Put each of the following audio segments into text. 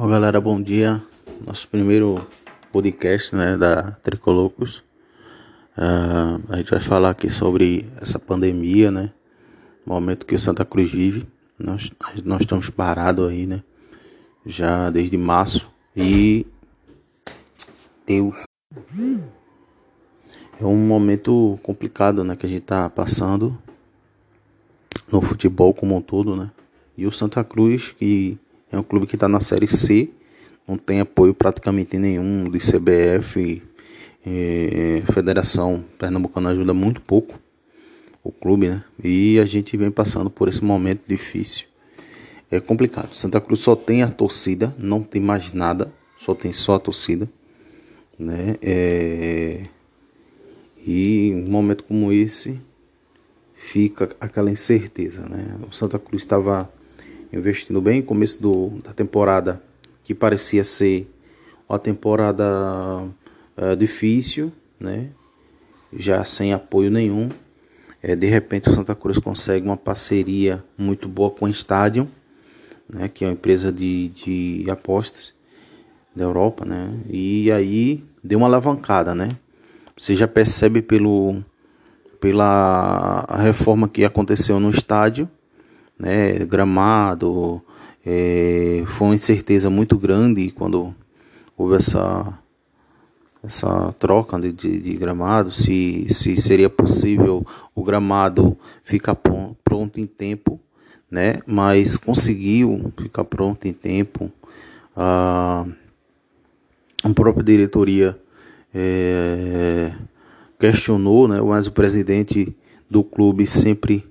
Bom, galera, bom dia. Nosso primeiro podcast né, da Tricolocos. Uh, a gente vai falar aqui sobre essa pandemia, né? Momento que o Santa Cruz vive. Nós, nós estamos parados aí, né? Já desde março. E Deus. É um momento complicado, né? Que a gente tá passando no futebol como um todo, né? E o Santa Cruz, que é um clube que está na Série C, não tem apoio praticamente nenhum de CBF, eh, Federação Pernambucana ajuda muito pouco o clube, né? E a gente vem passando por esse momento difícil. É complicado. Santa Cruz só tem a torcida, não tem mais nada, só tem só a torcida, né? É... E um momento como esse fica aquela incerteza, né? O Santa Cruz estava investindo bem. Começo do, da temporada que parecia ser uma temporada uh, difícil, né? Já sem apoio nenhum. É, de repente o Santa Cruz consegue uma parceria muito boa com o Stadium, né? Que é uma empresa de, de apostas da Europa, né? E aí deu uma alavancada, né? Você já percebe pelo pela reforma que aconteceu no estádio né, gramado, é, foi uma incerteza muito grande quando houve essa, essa troca de, de, de, gramado, se, se seria possível o gramado ficar pronto em tempo, né, mas conseguiu ficar pronto em tempo. A, a própria diretoria é, questionou, né, mas o presidente do clube sempre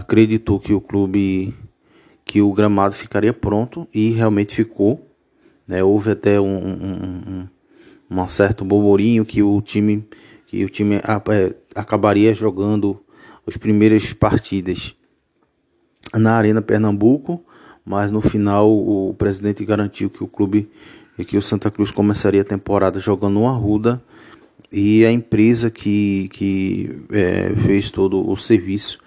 acreditou que o clube, que o gramado ficaria pronto e realmente ficou. Né? Houve até um, um, um, um certo burburinho que o time, que o time é, acabaria jogando as primeiras partidas na Arena Pernambuco, mas no final o presidente garantiu que o clube e que o Santa Cruz começaria a temporada jogando no Arruda e a empresa que, que é, fez todo o serviço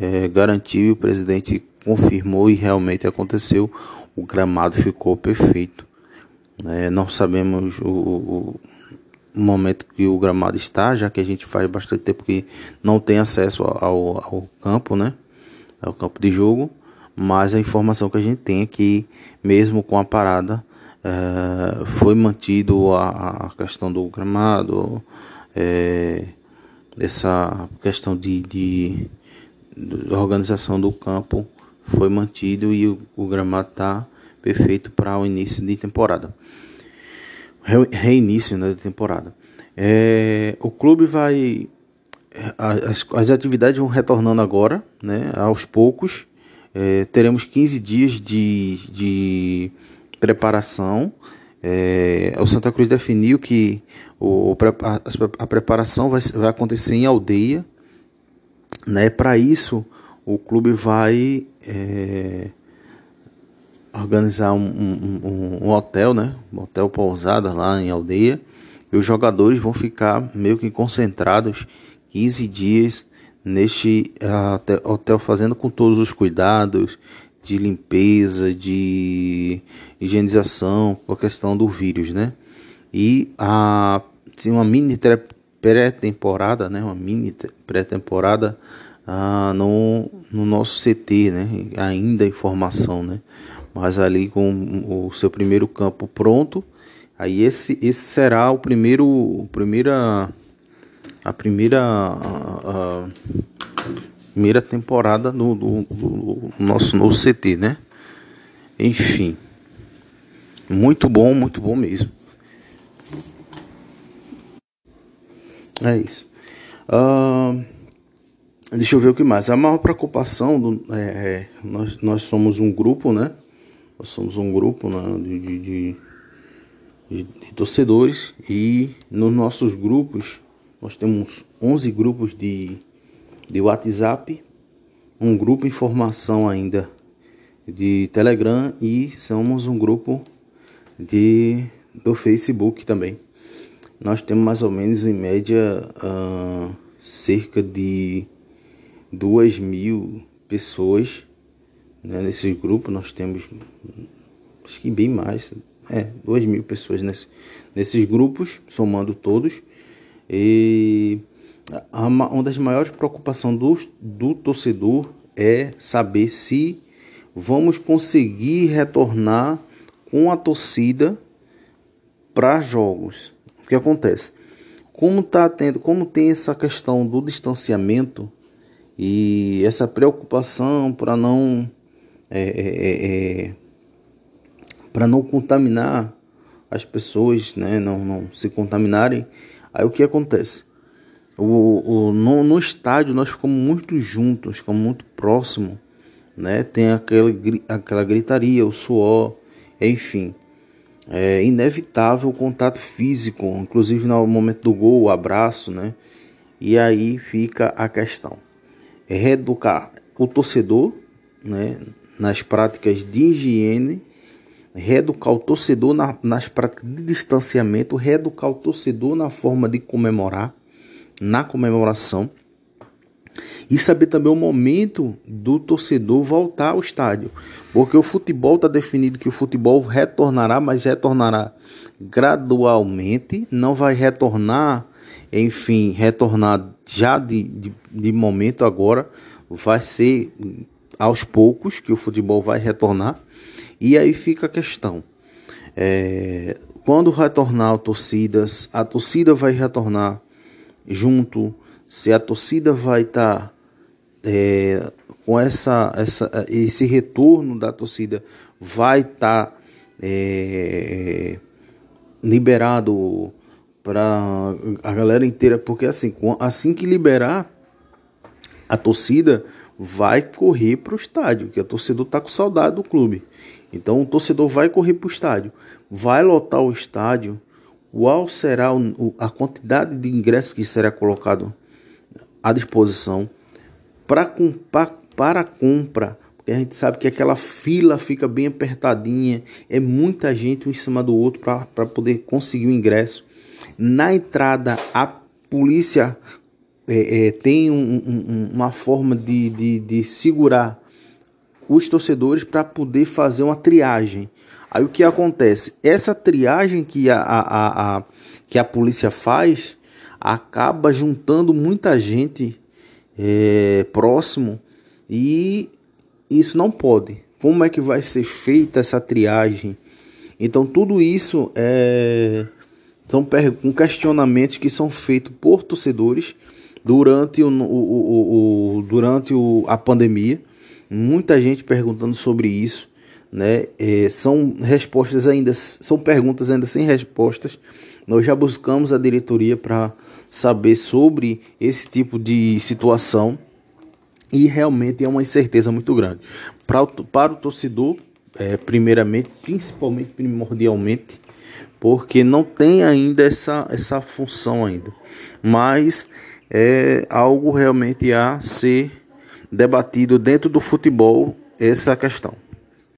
é, garantiu e o presidente confirmou e realmente aconteceu. O gramado ficou perfeito. É, não sabemos o, o, momento que o gramado está, já que a gente faz bastante tempo que não tem acesso ao, ao campo, né? Ao campo de jogo. Mas a informação que a gente tem é que, mesmo com a parada, é, foi mantido a, a, questão do gramado, é, essa questão de, de da organização do campo foi mantido e o, o gramado está perfeito para o início de temporada. Re, reinício né, de temporada. É, o clube vai. As, as atividades vão retornando agora, né, aos poucos. É, teremos 15 dias de, de preparação. É, o Santa Cruz definiu que o, a, a preparação vai, vai acontecer em aldeia, né? Para isso, o clube vai é, organizar um, um, um, hotel, né? um hotel pousada lá em aldeia, e os jogadores vão ficar meio que concentrados 15 dias neste uh, hotel fazendo com todos os cuidados de limpeza, de higienização, com a questão do vírus, né? E a tem uma mini pré-temporada, né? Uma mini pré-temporada ah, no, no nosso CT, né? Ainda em formação, né? Mas ali com o seu primeiro campo pronto, aí esse, esse será o primeiro, primeira, a primeira, a, a primeira temporada do, do, do nosso novo CT, né? Enfim, muito bom, muito bom mesmo. É isso. Uh, deixa eu ver o que mais. A maior preocupação do, é, é, nós, nós somos um grupo, né? Nós somos um grupo né, de, de, de, de, torcedores e nos nossos grupos nós temos 11 grupos de, de WhatsApp, um grupo em formação ainda de Telegram e somos um grupo de do Facebook também. Nós temos mais ou menos em média uh, cerca de duas mil pessoas né, nesse grupo. Nós temos acho que bem mais, é, 2 mil pessoas nesse, nesses grupos, somando todos. E uma das maiores preocupações do, do torcedor é saber se vamos conseguir retornar com a torcida para jogos. O que acontece? Como tá tendo, como tem essa questão do distanciamento e essa preocupação para não é, é, é, é para não contaminar as pessoas, né, não, não se contaminarem, aí o que acontece? O, o, no, no estádio nós ficamos muito juntos, ficamos muito próximos, né? Tem aquela, aquela gritaria, o suor, enfim. É inevitável o contato físico, inclusive no momento do gol, o abraço, né? E aí fica a questão. Reeducar o torcedor, né? Nas práticas de higiene, reeducar o torcedor na, nas práticas de distanciamento, reeducar o torcedor na forma de comemorar, na comemoração e saber também o momento do torcedor voltar ao estádio, porque o futebol está definido que o futebol retornará, mas retornará gradualmente, não vai retornar, enfim, retornar já de, de, de momento agora, vai ser aos poucos que o futebol vai retornar, e aí fica a questão. É, quando retornar torcidas, a torcida vai retornar junto, se a torcida vai estar tá, é, com essa, essa, esse retorno da torcida, vai estar tá, é, liberado para a galera inteira, porque assim, assim que liberar a torcida vai correr para o estádio, que a torcedor está com saudade do clube. Então o torcedor vai correr para o estádio, vai lotar o estádio qual será a quantidade de ingressos que será colocado à disposição para, para, para compra, porque a gente sabe que aquela fila fica bem apertadinha, é muita gente um em cima do outro para poder conseguir o ingresso. Na entrada, a polícia é, é, tem um, um, uma forma de, de, de segurar os torcedores para poder fazer uma triagem. Aí o que acontece? Essa triagem que a, a, a, que a polícia faz acaba juntando muita gente é, próximo e isso não pode. Como é que vai ser feita essa triagem? Então tudo isso é, são um questionamentos que são feitos por torcedores durante, o, o, o, durante a pandemia. Muita gente perguntando sobre isso né? É, são respostas ainda, são perguntas ainda sem respostas. Nós já buscamos a diretoria para saber sobre esse tipo de situação. E realmente é uma incerteza muito grande. Para o, para o torcedor, é, primeiramente, principalmente, primordialmente, porque não tem ainda essa, essa função ainda, mas é algo realmente a ser debatido dentro do futebol essa questão.